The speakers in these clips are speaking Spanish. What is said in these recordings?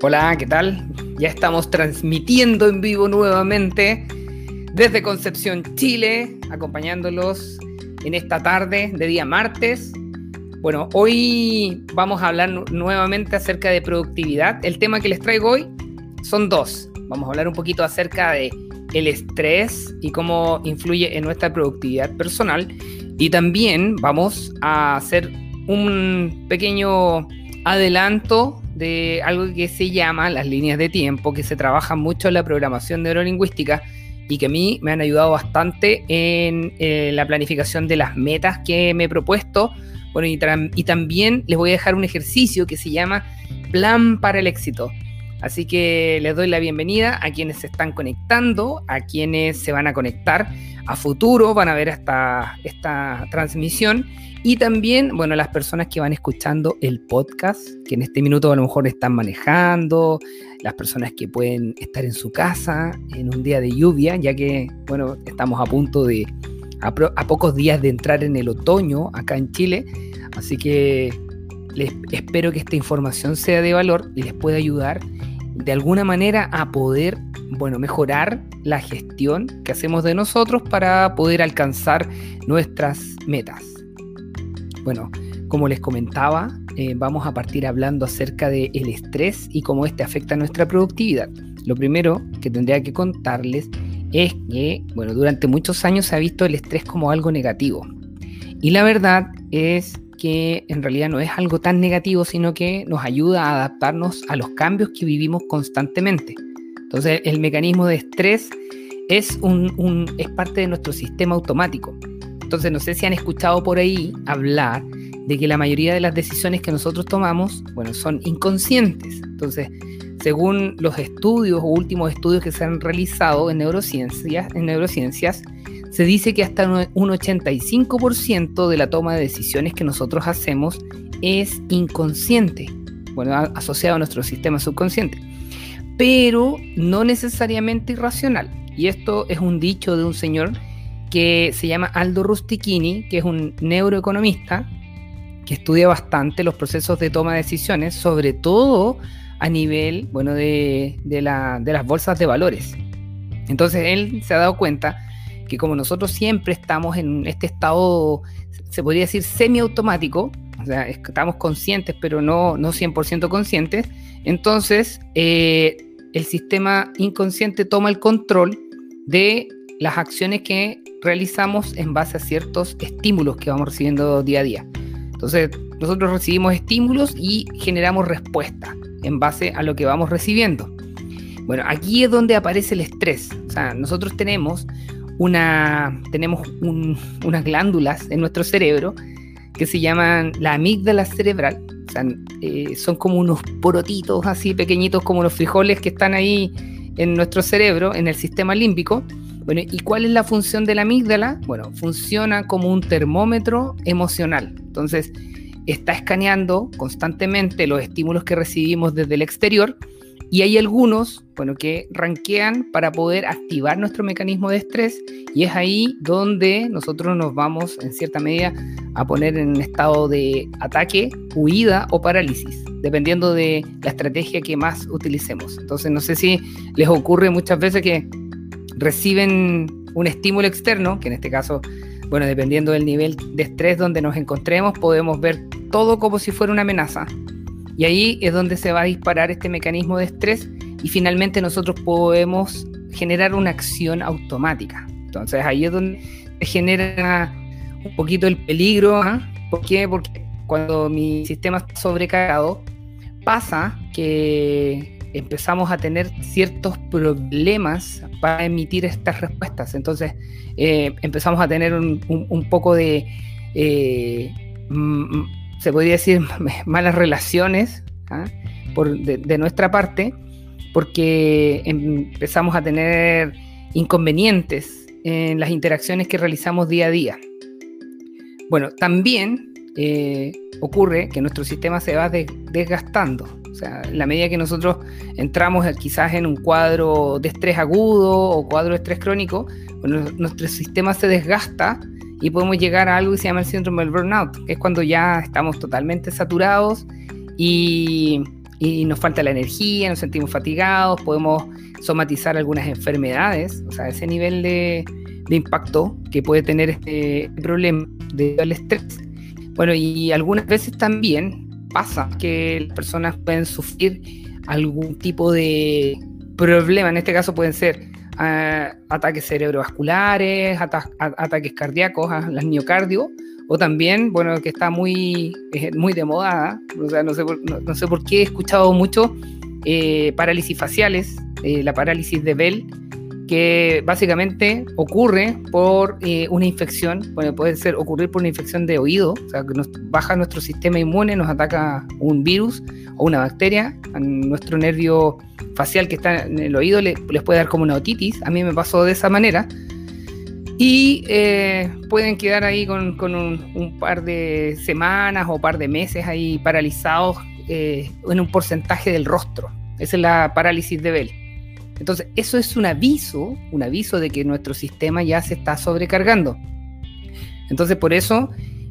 Hola, ¿qué tal? Ya estamos transmitiendo en vivo nuevamente desde Concepción, Chile, acompañándolos en esta tarde de día martes. Bueno, hoy vamos a hablar nuevamente acerca de productividad. El tema que les traigo hoy son dos. Vamos a hablar un poquito acerca de el estrés y cómo influye en nuestra productividad personal. Y también vamos a hacer un pequeño adelanto de algo que se llama las líneas de tiempo, que se trabaja mucho en la programación neurolingüística y que a mí me han ayudado bastante en eh, la planificación de las metas que me he propuesto. Bueno, y, y también les voy a dejar un ejercicio que se llama Plan para el éxito. Así que les doy la bienvenida a quienes se están conectando, a quienes se van a conectar a futuro, van a ver esta, esta transmisión y también, bueno, las personas que van escuchando el podcast, que en este minuto a lo mejor están manejando, las personas que pueden estar en su casa en un día de lluvia, ya que, bueno, estamos a punto de, a, pocos días de entrar en el otoño acá en Chile. Así que les espero que esta información sea de valor y les pueda ayudar de alguna manera a poder, bueno, mejorar la gestión que hacemos de nosotros para poder alcanzar nuestras metas. Bueno, como les comentaba, eh, vamos a partir hablando acerca del estrés y cómo este afecta nuestra productividad. Lo primero que tendría que contarles es que, bueno, durante muchos años se ha visto el estrés como algo negativo. Y la verdad es que en realidad no es algo tan negativo, sino que nos ayuda a adaptarnos a los cambios que vivimos constantemente. Entonces, el mecanismo de estrés es, un, es parte de nuestro sistema automático. Entonces, no sé si han escuchado por ahí hablar de que la mayoría de las decisiones que nosotros tomamos, bueno, son inconscientes. Entonces, según los estudios o últimos estudios que se han realizado en neurociencias, en neurociencias se dice que hasta un 85% de la toma de decisiones que nosotros hacemos es inconsciente, bueno, asociado a nuestro sistema subconsciente, pero no necesariamente irracional. Y esto es un dicho de un señor que se llama Aldo Rustichini, que es un neuroeconomista que estudia bastante los procesos de toma de decisiones, sobre todo a nivel bueno, de, de, de las bolsas de valores. Entonces él se ha dado cuenta que como nosotros siempre estamos en este estado, se podría decir semiautomático, o sea, estamos conscientes pero no, no 100% conscientes, entonces eh, el sistema inconsciente toma el control de las acciones que realizamos en base a ciertos estímulos que vamos recibiendo día a día. Entonces, nosotros recibimos estímulos y generamos respuesta en base a lo que vamos recibiendo. Bueno, aquí es donde aparece el estrés. O sea, nosotros tenemos, una, tenemos unas glándulas en nuestro cerebro que se llaman la amígdala cerebral. Eh, son como unos porotitos así pequeñitos como los frijoles que están ahí en nuestro cerebro, en el sistema límbico bueno, ¿y cuál es la función de la amígdala? Bueno, funciona como un termómetro emocional. Entonces, está escaneando constantemente los estímulos que recibimos desde el exterior y hay algunos, bueno, que ranquean para poder activar nuestro mecanismo de estrés y es ahí donde nosotros nos vamos en cierta medida a poner en estado de ataque, huida o parálisis, dependiendo de la estrategia que más utilicemos. Entonces, no sé si les ocurre muchas veces que reciben un estímulo externo, que en este caso, bueno, dependiendo del nivel de estrés donde nos encontremos, podemos ver todo como si fuera una amenaza. Y ahí es donde se va a disparar este mecanismo de estrés y finalmente nosotros podemos generar una acción automática. Entonces ahí es donde se genera un poquito el peligro. ¿ah? ¿Por qué? Porque cuando mi sistema está sobrecargado, pasa que empezamos a tener ciertos problemas para emitir estas respuestas. Entonces eh, empezamos a tener un, poco de, eh, se podría decir, malas relaciones ¿ah? Por, de, nuestra parte, porque empezamos a tener inconvenientes en las interacciones que realizamos día a día. Bueno, también eh, ocurre que nuestro sistema se va desgastando. O sea, en la medida que nosotros entramos quizás en un cuadro de estrés agudo o cuadro de estrés crónico, nuestro sistema se desgasta y podemos llegar a algo que se llama el síndrome del burnout, que es cuando ya estamos totalmente saturados y y nos falta la energía, nos sentimos fatigados, podemos somatizar algunas enfermedades, o sea, ese nivel de, impacto que puede tener este problema del estrés. Bueno, y algunas veces también pasa que las personas pueden sufrir algún tipo de problema, en este caso pueden ser ataques cerebrovasculares, ataques cardíacos, las miocardio, o también, bueno, que está muy, eh, muy de moda, o sea, no sé, por, no, sé por qué he escuchado mucho eh, parálisis faciales, eh, la parálisis de Bell, que básicamente ocurre por una infección, bueno, puede ser ocurrir por una infección de oído, o sea, que nos baja nuestro sistema inmune, nos ataca un virus o una bacteria, a nuestro nervio facial que está en el oído les puede dar como una otitis, a mí me pasó de esa manera, y eh, pueden quedar ahí con, un, par de semanas o par de meses ahí paralizados eh, en un porcentaje del rostro. Esa es la parálisis de Bell. Entonces, eso es un aviso, un aviso de que nuestro sistema ya se está sobrecargando. Entonces, por eso,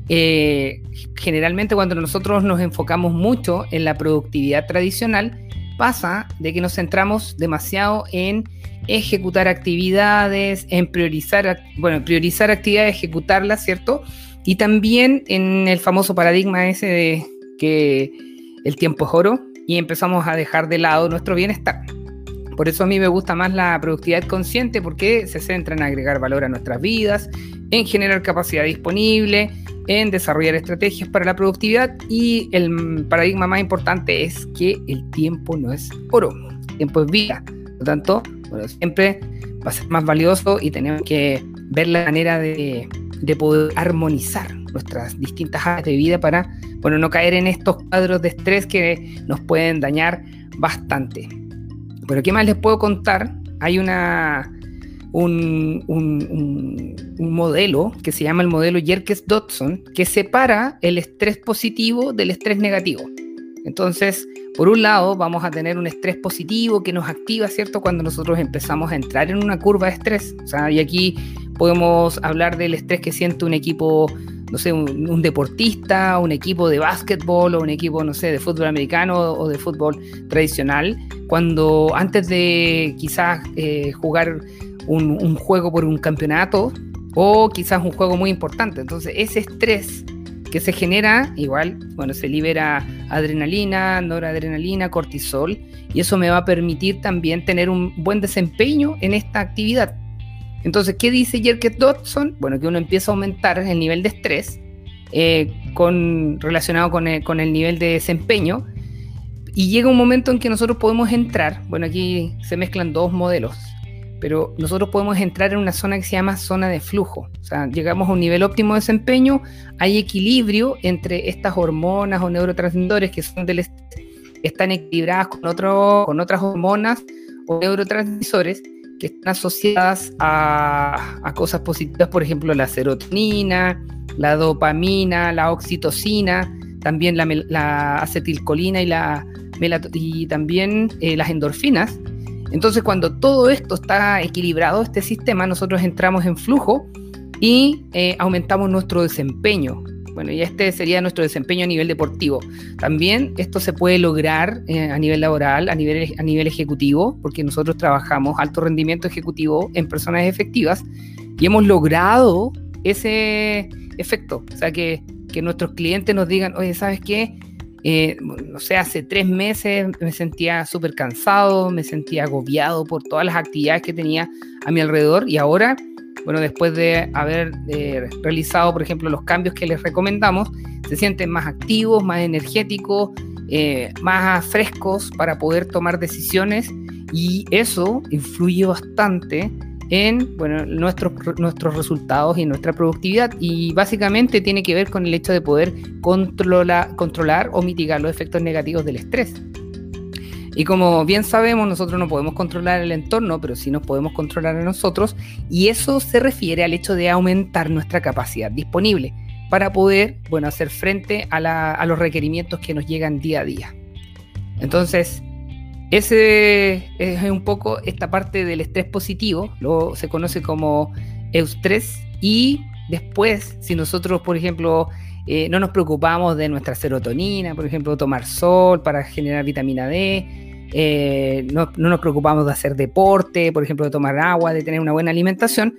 eh, generalmente cuando nosotros nos enfocamos mucho en la productividad tradicional, pasa de que nos centramos demasiado en ejecutar actividades, en priorizar, bueno, priorizar actividades, ejecutarlas, ¿cierto? Y también en el famoso paradigma ese de que el tiempo es oro y empezamos a dejar de lado nuestro bienestar. Por eso a mí me gusta más la productividad consciente porque se centra en agregar valor a nuestras vidas, en generar capacidad disponible, en desarrollar estrategias para la productividad y el paradigma más importante es que el tiempo no es oro, el tiempo es vida. Por lo tanto, siempre va a ser más valioso y tenemos que ver la manera de, poder armonizar nuestras distintas áreas de vida para bueno, no caer en estos cuadros de estrés que nos pueden dañar bastante. Pero ¿qué más les puedo contar? Hay una, un, modelo que se llama el modelo Yerkes-Dodson que separa el estrés positivo del estrés negativo. Entonces, por un lado, vamos a tener un estrés positivo que nos activa, ¿cierto? Cuando nosotros empezamos a entrar en una curva de estrés. O sea, y aquí podemos hablar del estrés que siente un equipo, no sé, un, deportista, un equipo de básquetbol o un equipo, no sé, de fútbol americano o de fútbol tradicional, cuando antes de quizás eh, jugar un, juego por un campeonato o quizás un juego muy importante. Entonces, ese estrés que se genera, igual, bueno, se libera adrenalina, noradrenalina, cortisol, y eso me va a permitir también tener un buen desempeño en esta actividad. Entonces, ¿qué dice Jerker Dodson? Bueno, que uno empieza a aumentar el nivel de estrés eh, con, relacionado con el, con el nivel de desempeño, y llega un momento en que nosotros podemos entrar, bueno, aquí se mezclan dos modelos, pero nosotros podemos entrar en una zona que se llama zona de flujo. O sea, llegamos a un nivel óptimo de desempeño, hay equilibrio entre estas hormonas o neurotransmisores que son del están equilibradas con, otro, con otras hormonas o neurotransmisores que están asociadas a, cosas positivas, por ejemplo, la serotonina, la dopamina, la oxitocina, también la, la acetilcolina y, la, y también eh, las endorfinas entonces, cuando todo esto está equilibrado, este sistema, nosotros entramos en flujo y eh, aumentamos nuestro desempeño. Bueno, y este sería nuestro desempeño a nivel deportivo. También esto se puede lograr eh, a nivel laboral, a nivel, a nivel ejecutivo, porque nosotros trabajamos alto rendimiento ejecutivo en personas efectivas y hemos logrado ese efecto. O sea, que, que nuestros clientes nos digan, oye, ¿sabes qué? Eh, no sé, hace tres meses me sentía súper cansado, me sentía agobiado por todas las actividades que tenía a mi alrededor y ahora, bueno, después de haber eh, realizado, por ejemplo, los cambios que les recomendamos, se sienten más activos, más energéticos, eh, más frescos para poder tomar decisiones y eso influye bastante en bueno, nuestros, nuestros resultados y nuestra productividad. Y básicamente tiene que ver con el hecho de poder controlar, controlar o mitigar los efectos negativos del estrés. Y como bien sabemos, nosotros no podemos controlar el entorno, pero sí nos podemos controlar a nosotros. Y eso se refiere al hecho de aumentar nuestra capacidad disponible para poder bueno, hacer frente a, los requerimientos que nos llegan día a día. Entonces, ese es un poco esta parte del estrés positivo, lo se conoce como eustrés y después, si nosotros, por ejemplo, eh, no nos preocupamos de nuestra serotonina, por ejemplo, tomar sol para generar vitamina D, eh, no, nos preocupamos de hacer deporte, por ejemplo, de tomar agua, de tener una buena alimentación,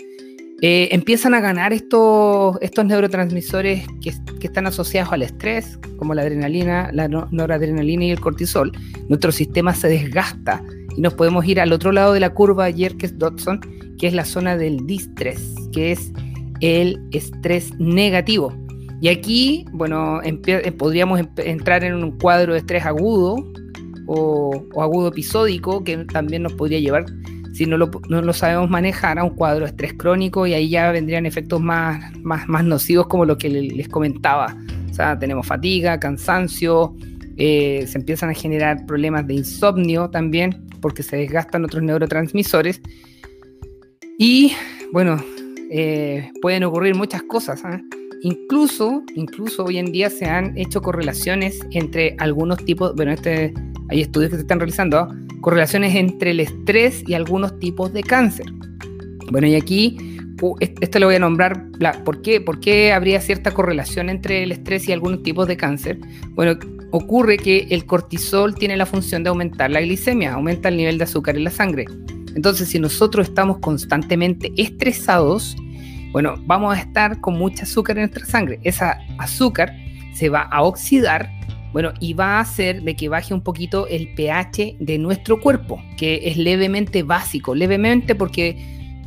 eh, empiezan a ganar estos, estos neurotransmisores que, están asociados al estrés, como la adrenalina, la noradrenalina y el cortisol. Nuestro sistema se desgasta y nos podemos ir al otro lado de la curva Yerkes-Dodson, que es la zona del distrés, que es el estrés negativo. Y aquí, bueno, eh, podríamos entrar en un cuadro de estrés agudo o, agudo episódico que también nos podría llevar, si no lo, no lo, sabemos manejar, a un cuadro de estrés crónico y ahí ya vendrían efectos más, más, más nocivos como lo que les comentaba. O sea, tenemos fatiga, cansancio, eh, se empiezan a generar problemas de insomnio también porque se desgastan otros neurotransmisores. Y bueno, eh, pueden ocurrir muchas cosas. ¿eh? Incluso, incluso hoy en día se han hecho correlaciones entre algunos tipos, bueno, este, hay estudios que se están realizando, correlaciones entre el estrés y algunos tipos de cáncer. Bueno, y aquí, esto lo voy a nombrar, ¿por qué? ¿por qué habría cierta correlación entre el estrés y algunos tipos de cáncer? Bueno, ocurre que el cortisol tiene la función de aumentar la glicemia, aumenta el nivel de azúcar en la sangre. Entonces, si nosotros estamos constantemente estresados, bueno, vamos a estar con mucha azúcar en nuestra sangre. Esa azúcar se va a oxidar, bueno, y va a hacer de que baje un poquito el pH de nuestro cuerpo, que es levemente básico, levemente porque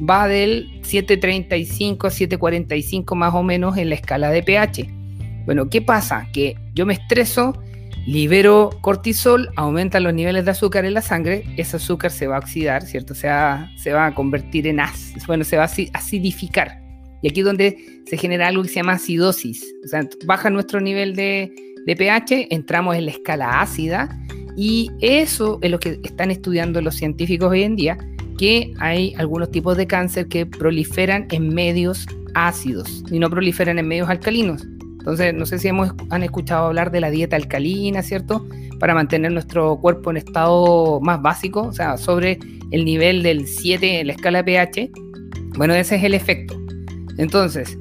va del 735 a 745 más o menos en la escala de pH. Bueno, ¿qué pasa? Que yo me estreso, libero cortisol, aumentan los niveles de azúcar en la sangre, ese azúcar se va a oxidar, ¿cierto? Se va, se va a convertir en ácido, bueno, se va a acidificar. Y aquí es donde se genera algo que se llama acidosis. O sea, baja nuestro nivel de, pH, entramos en la escala ácida y eso es lo que están estudiando los científicos hoy en día, que hay algunos tipos de cáncer que proliferan en medios ácidos y no proliferan en medios alcalinos. Entonces, no sé si hemos, han escuchado hablar de la dieta alcalina, ¿cierto? Para mantener nuestro cuerpo en estado más básico, o sea, sobre el nivel del 7 en la escala pH. Bueno, ese es el efecto. Entonces,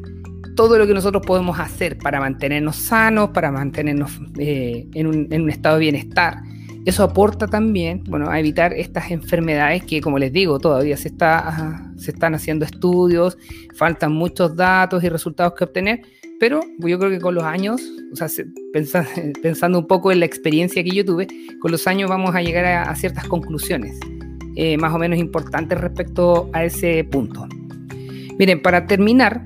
todo lo que nosotros podemos hacer para mantenernos sanos, para mantenernos eh, en, un, estado de bienestar, eso aporta también, bueno, a evitar estas enfermedades que, como les digo, todavía se, está, se están haciendo estudios, faltan muchos datos y resultados que obtener, pero yo creo que con los años, o sea, pensando, un poco en la experiencia que yo tuve, con los años vamos a llegar a, ciertas conclusiones eh, más o menos importantes respecto a ese punto. Miren, para terminar,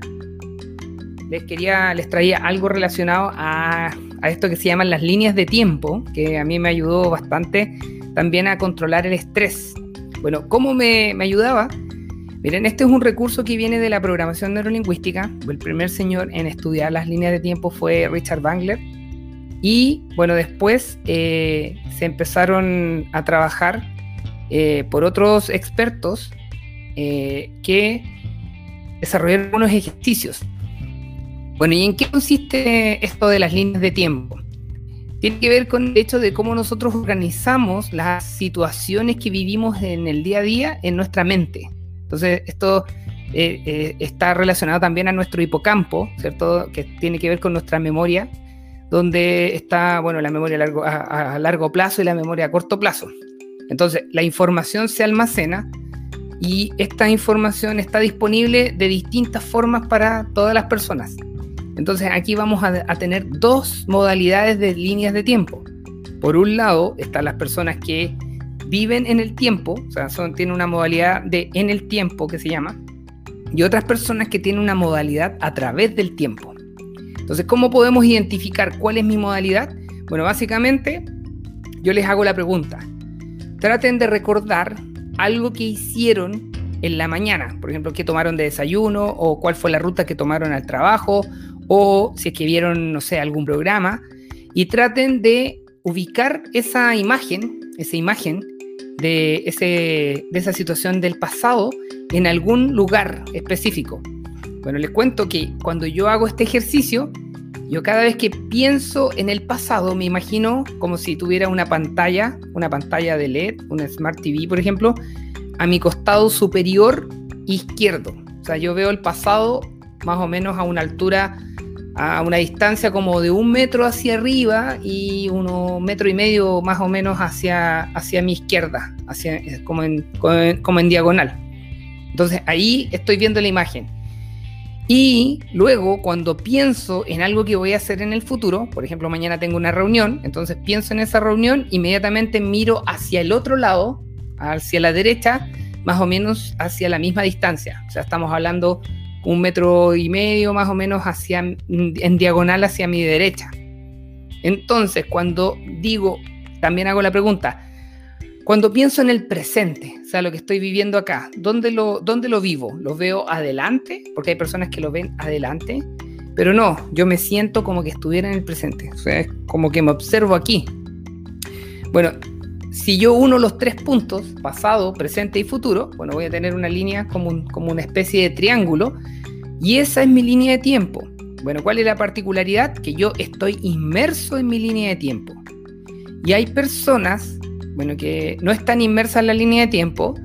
les quería, les traía algo relacionado a, esto que se llaman las líneas de tiempo, que a mí me ayudó bastante también a controlar el estrés. Bueno, ¿cómo me, ayudaba? Miren, este es un recurso que viene de la programación neurolingüística. El primer señor en estudiar las líneas de tiempo fue Richard Bangler. Y bueno, después eh, se empezaron a trabajar eh, por otros expertos eh, que desarrollar unos ejercicios. Bueno, ¿y en qué consiste esto de las líneas de tiempo? Tiene que ver con el hecho de cómo nosotros organizamos las situaciones que vivimos en el día a día en nuestra mente. Entonces, esto eh, eh, está relacionado también a nuestro hipocampo, ¿cierto? Que tiene que ver con nuestra memoria, donde está, bueno, la memoria a largo plazo y la memoria a corto plazo. Entonces, la información se almacena y esta información está disponible de distintas formas para todas las personas. Entonces aquí vamos a, tener dos modalidades de líneas de tiempo. Por un lado están las personas que viven en el tiempo, o sea, son, tienen una modalidad de en el tiempo que se llama, y otras personas que tienen una modalidad a través del tiempo. Entonces, ¿cómo podemos identificar cuál es mi modalidad? Bueno, básicamente yo les hago la pregunta. Traten de recordar algo que hicieron en la mañana, por ejemplo, qué tomaron de desayuno o cuál fue la ruta que tomaron al trabajo o si es que vieron, no sé, algún programa y traten de ubicar esa imagen, esa imagen de, ese, de esa situación del pasado en algún lugar específico. Bueno, les cuento que cuando yo hago este ejercicio, yo cada vez que pienso en el pasado me imagino como si tuviera una pantalla, una pantalla de LED, una Smart TV, por ejemplo, a mi costado superior izquierdo. O sea, yo veo el pasado más o menos a una altura a una distancia como de un metro hacia arriba y uno metro y medio más o menos hacia, hacia mi izquierda, hacia, como, en, como en diagonal. Entonces ahí estoy viendo la imagen. Y luego, cuando pienso en algo que voy a hacer en el futuro, por ejemplo, mañana tengo una reunión, entonces pienso en esa reunión, inmediatamente miro hacia el otro lado, hacia la derecha, más o menos hacia la misma distancia. O sea, estamos hablando un metro y medio más o menos hacia, en diagonal hacia mi derecha. Entonces, cuando digo, también hago la pregunta, cuando pienso en el presente, o sea, lo que estoy viviendo acá, ¿dónde lo, dónde lo vivo? ¿Lo veo adelante? Porque hay personas que lo ven adelante, pero no, yo me siento como que estuviera en el presente, o sea, es como que me observo aquí. Bueno, si yo uno los tres puntos, pasado, presente y futuro, bueno, voy a tener una línea como, como una especie de triángulo, y esa es mi línea de tiempo. Bueno, ¿cuál es la particularidad? Que yo estoy inmerso en mi línea de tiempo. Y hay personas bueno, que no están inmersas en la línea de tiempo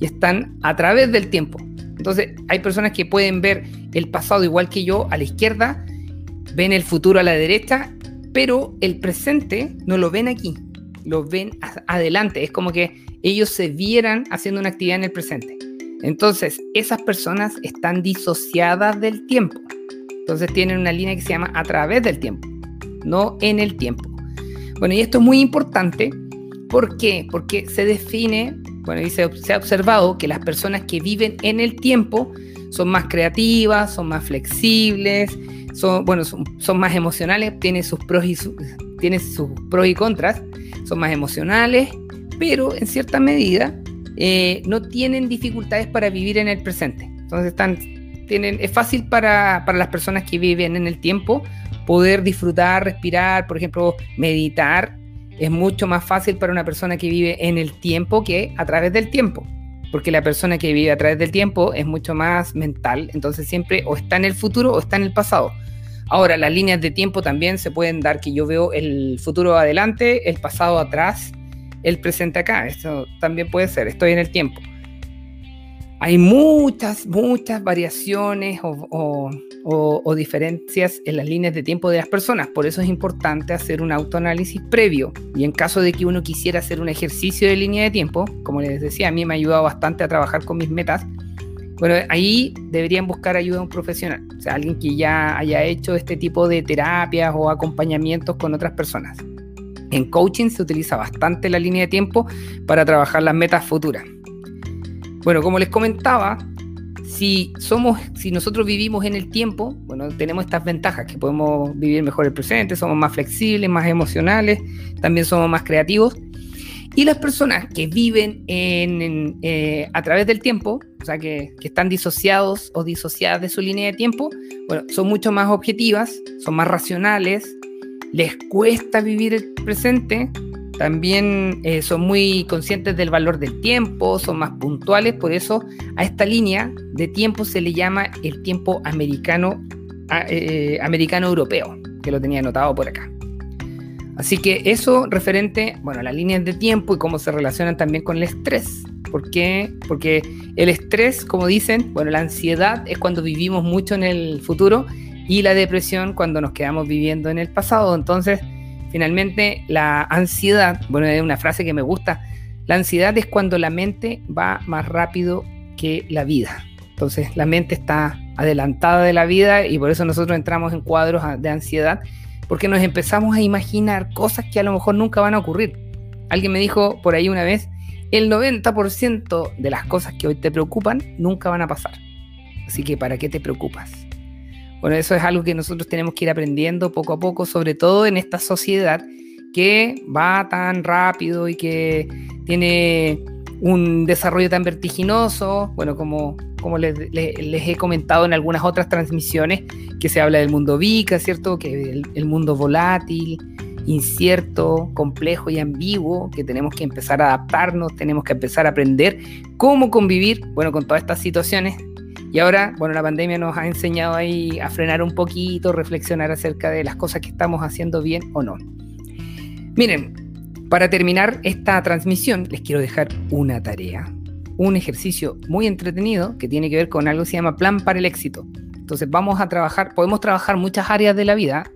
y están a través del tiempo. Entonces, hay personas que pueden ver el pasado igual que yo a la izquierda, ven el futuro a la derecha, pero el presente no lo ven aquí, lo ven adelante. Es como que ellos se vieran haciendo una actividad en el presente. Entonces, esas personas están disociadas del tiempo. Entonces, tienen una línea que se llama a través del tiempo, no en el tiempo. Bueno, y esto es muy importante ¿Por qué? Porque se define, bueno, se ha observado que las personas que viven en el tiempo son más creativas, son más flexibles, son, bueno, son, más emocionales, tienen sus, pros y sus pros y contras, son más emocionales, pero en cierta medida eh, no tienen dificultades para vivir en el presente. Entonces tienen, es fácil para las personas que viven en el tiempo poder disfrutar, respirar, por ejemplo, meditar es mucho más fácil para una persona que vive en el tiempo que a través del tiempo. Porque la persona que vive a través del tiempo es mucho más mental, entonces siempre o está en el futuro o está en el pasado. Ahora, las líneas de tiempo también se pueden dar que yo veo el futuro adelante, el pasado atrás, el presente acá. Esto también puede ser, estoy en el tiempo. Hay muchas, muchas variaciones o, diferencias en las líneas de tiempo de las personas. Por eso es importante hacer un autoanálisis previo. Y en caso de que uno quisiera hacer un ejercicio de línea de tiempo, como les decía, a mí me ha ayudado bastante a trabajar con mis metas. Bueno, ahí deberían buscar ayuda de un profesional, o sea, alguien que ya haya hecho este tipo de terapias o acompañamientos con otras personas. En coaching se utiliza bastante la línea de tiempo para trabajar las metas futuras. Bueno, como les comentaba, si somos, si nosotros vivimos en el tiempo, bueno, tenemos estas ventajas, que podemos vivir mejor el presente, somos más flexibles, más emocionales, también somos más creativos. Y las personas que viven en, eh, a través del tiempo, o sea, que, que, están disociados o disociadas de su línea de tiempo, bueno, son mucho más objetivas, son más racionales, les cuesta vivir el presente, también eh, son muy conscientes del valor del tiempo, son más puntuales, por eso a esta línea de tiempo se le llama el tiempo americano, eh, americano europeo, que lo tenía anotado por acá. Así que eso referente, bueno, a las líneas de tiempo y cómo se relacionan también con el estrés. ¿Por qué? Porque el estrés, como dicen, bueno, la ansiedad es cuando vivimos mucho en el futuro y la depresión cuando nos quedamos viviendo en el pasado. Entonces, Finalmente, la ansiedad, bueno, es una frase que me gusta, la ansiedad es cuando la mente va más rápido que la vida. Entonces, la mente está adelantada de la vida y por eso nosotros entramos en cuadros de ansiedad, porque nos empezamos a imaginar cosas que a lo mejor nunca van a ocurrir. Alguien me dijo por ahí una vez, el 90% de las cosas que hoy te preocupan nunca van a pasar. Así que, ¿para qué te preocupas? Bueno, eso es algo que nosotros tenemos que ir aprendiendo poco a poco, sobre todo en esta sociedad que va tan rápido y que tiene un desarrollo tan vertiginoso, bueno, como, como les, he comentado en algunas otras transmisiones, que se habla del mundo VICA, ¿cierto? Que el, el mundo volátil, incierto, complejo y ambiguo, que tenemos que empezar a adaptarnos, tenemos que empezar a aprender cómo convivir, bueno, con todas estas situaciones y ahora, bueno, la pandemia nos ha enseñado ahí a frenar un poquito, reflexionar acerca de las cosas que estamos haciendo bien o no. Miren, para terminar esta transmisión, les quiero dejar una tarea, un ejercicio muy entretenido que tiene que ver con algo que se llama Plan para el Éxito. Entonces vamos a trabajar, podemos trabajar muchas áreas de la vida,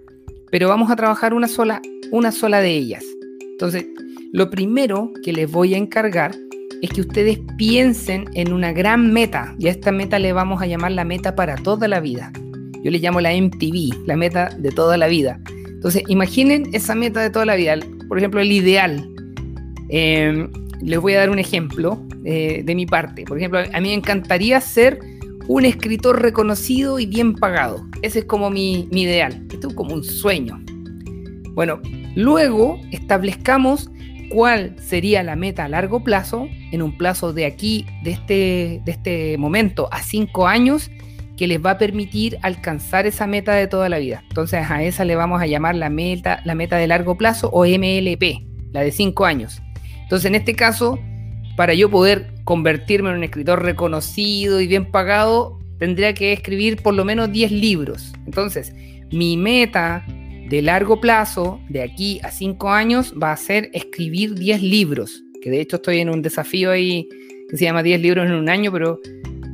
pero vamos a trabajar una sola, una sola de ellas. Entonces, lo primero que les voy a encargar es que ustedes piensen en una gran meta, y a esta meta le vamos a llamar la meta para toda la vida. Yo le llamo la MTV, la meta de toda la vida. Entonces, imaginen esa meta de toda la vida, por ejemplo, el ideal. Em, les voy a dar un ejemplo eh, de mi parte. Por ejemplo, a mí me encantaría ser un escritor reconocido y bien pagado. Ese es como mi, mi ideal. Esto es como un sueño. Bueno, luego establezcamos cuál sería la meta a largo plazo, en un plazo de aquí, de este, de este momento a cinco años, que les va a permitir alcanzar esa meta de toda la vida. Entonces a esa le vamos a llamar la meta, la meta de largo plazo o MLP, la de cinco años. Entonces en este caso, para yo poder convertirme en un escritor reconocido y bien pagado, tendría que escribir por lo menos 10 libros. Entonces, mi meta de largo plazo, de aquí a 5 años, va a ser escribir 10 libros. Que de hecho estoy en un desafío ahí que se llama 10 libros en un año, pero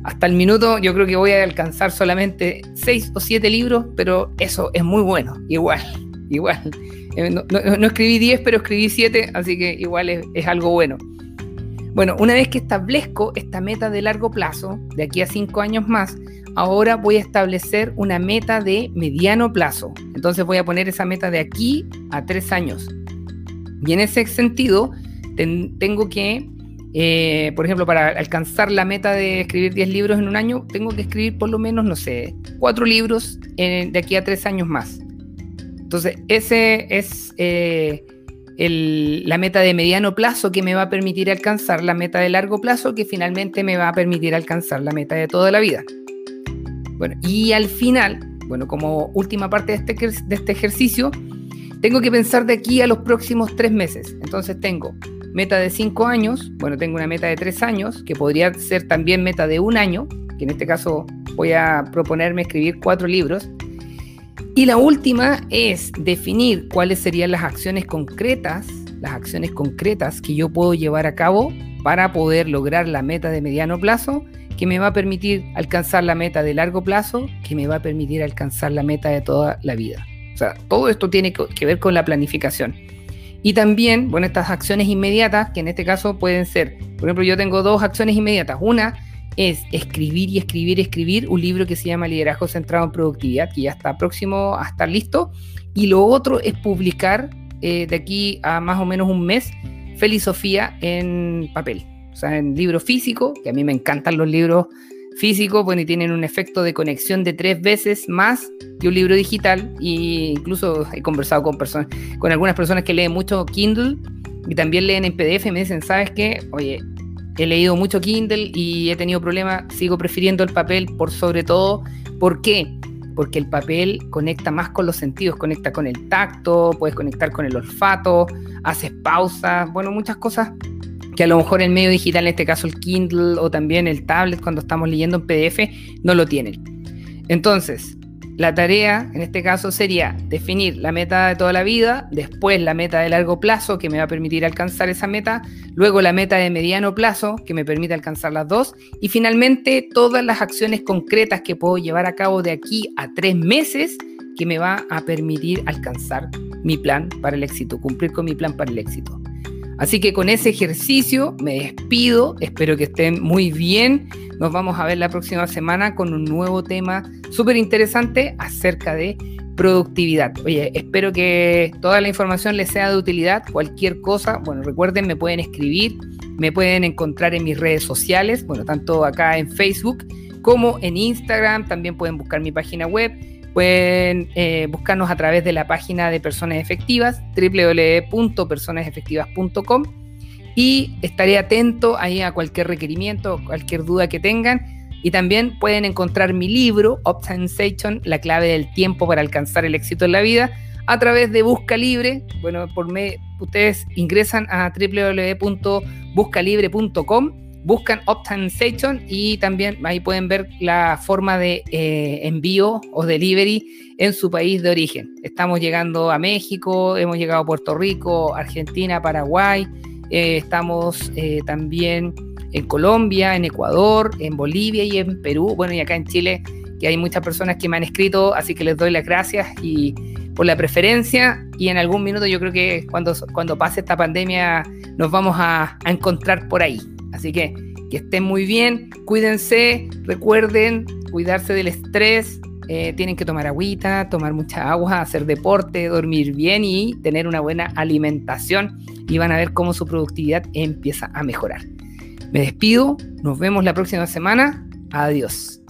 hasta el minuto yo creo que voy a alcanzar solamente 6 o 7 libros, pero eso es muy bueno, igual, igual. Eh, no, escribí 10, pero escribí 7, así que igual es algo bueno. Bueno, una vez que establezco esta meta de largo plazo, de aquí a cinco años más, ahora voy a establecer una meta de mediano plazo. Entonces voy a poner esa meta de aquí a tres años. Y en ese sentido, tengo que, eh, por ejemplo, para alcanzar la meta de escribir 10 libros en un año, tengo que escribir por lo menos, no sé, cuatro libros de aquí a tres años más. Entonces, ese es eh, la meta de mediano plazo que me va a permitir alcanzar la meta de largo plazo que finalmente me va a permitir alcanzar la meta de toda la vida. Bueno, y al final, bueno, como última parte de este, de este ejercicio, tengo que pensar de aquí a los próximos tres meses. Entonces tengo meta de cinco años, bueno, tengo una meta de tres años, que podría ser también meta de un año, que en este caso voy a proponerme escribir cuatro libros. Y la última es definir cuáles serían las acciones concretas, las acciones concretas que yo puedo llevar a cabo para poder lograr la meta de mediano plazo, que me va a permitir alcanzar la meta de largo plazo, que me va a permitir alcanzar la meta de toda la vida. O sea, todo esto tiene que ver con la planificación. Y también, bueno, estas acciones inmediatas, que en este caso pueden ser, por ejemplo, yo tengo dos acciones inmediatas. Una es escribir y escribir, escribir un libro que se llama Liderazgo Centrado en Productividad, que ya está próximo a estar listo. Y lo otro es publicar eh, de aquí a más o menos un mes Sofía en papel, o sea, en libro físico, que a mí me encantan los libros físicos, bueno, y tienen un efecto de conexión de tres veces más que un libro digital. Y incluso he conversado con personas, con algunas personas que leen mucho Kindle y también leen en PDF y me dicen, ¿sabes qué? Oye, he leído mucho Kindle y he tenido problemas, sigo prefiriendo el papel por sobre todo. ¿Por qué? Porque el papel conecta más con los sentidos, conecta con el tacto, puedes conectar con el olfato, haces pausas, bueno, muchas cosas que a lo mejor el medio digital, en este caso el Kindle o también el tablet cuando estamos leyendo en PDF, no lo tienen. Entonces, la tarea en este caso sería definir la meta de toda la vida, después la meta de largo plazo que me va a permitir alcanzar esa meta, luego la meta de mediano plazo que me permite alcanzar las dos y finalmente todas las acciones concretas que puedo llevar a cabo de aquí a tres meses que me va a permitir alcanzar mi plan para el éxito, cumplir con mi plan para el éxito. Así que con ese ejercicio me despido, espero que estén muy bien. Nos vamos a ver la próxima semana con un nuevo tema súper interesante acerca de productividad. Oye, espero que toda la información les sea de utilidad. Cualquier cosa, bueno, recuerden, me pueden escribir, me pueden encontrar en mis redes sociales, bueno, tanto acá en Facebook como en Instagram. También pueden buscar mi página web Pueden eh, buscarnos a través de la página de Personas Efectivas, www.personasefectivas.com y estaré atento ahí a cualquier requerimiento, cualquier duda que tengan. Y también pueden encontrar mi libro, Optimization, la clave del tiempo para alcanzar el éxito en la vida, a través de Busca Libre. Bueno, por me, ustedes ingresan a www.buscalibre.com buscan Optimization y también ahí pueden ver la forma de eh, envío o delivery en su país de origen. Estamos llegando a México, hemos llegado a Puerto Rico, Argentina, Paraguay, eh, estamos eh, también en Colombia, en Ecuador, en Bolivia y en Perú, bueno, y acá en Chile que hay muchas personas que me han escrito, así que les doy las gracias y por la preferencia y en algún minuto yo creo que cuando, cuando pase esta pandemia nos vamos a, a encontrar por ahí. Así que que estén muy bien, cuídense, recuerden cuidarse del estrés, eh, tienen que tomar agüita, tomar mucha agua, hacer deporte, dormir bien y tener una buena alimentación y van a ver cómo su productividad empieza a mejorar. Me despido, nos vemos la próxima semana, adiós.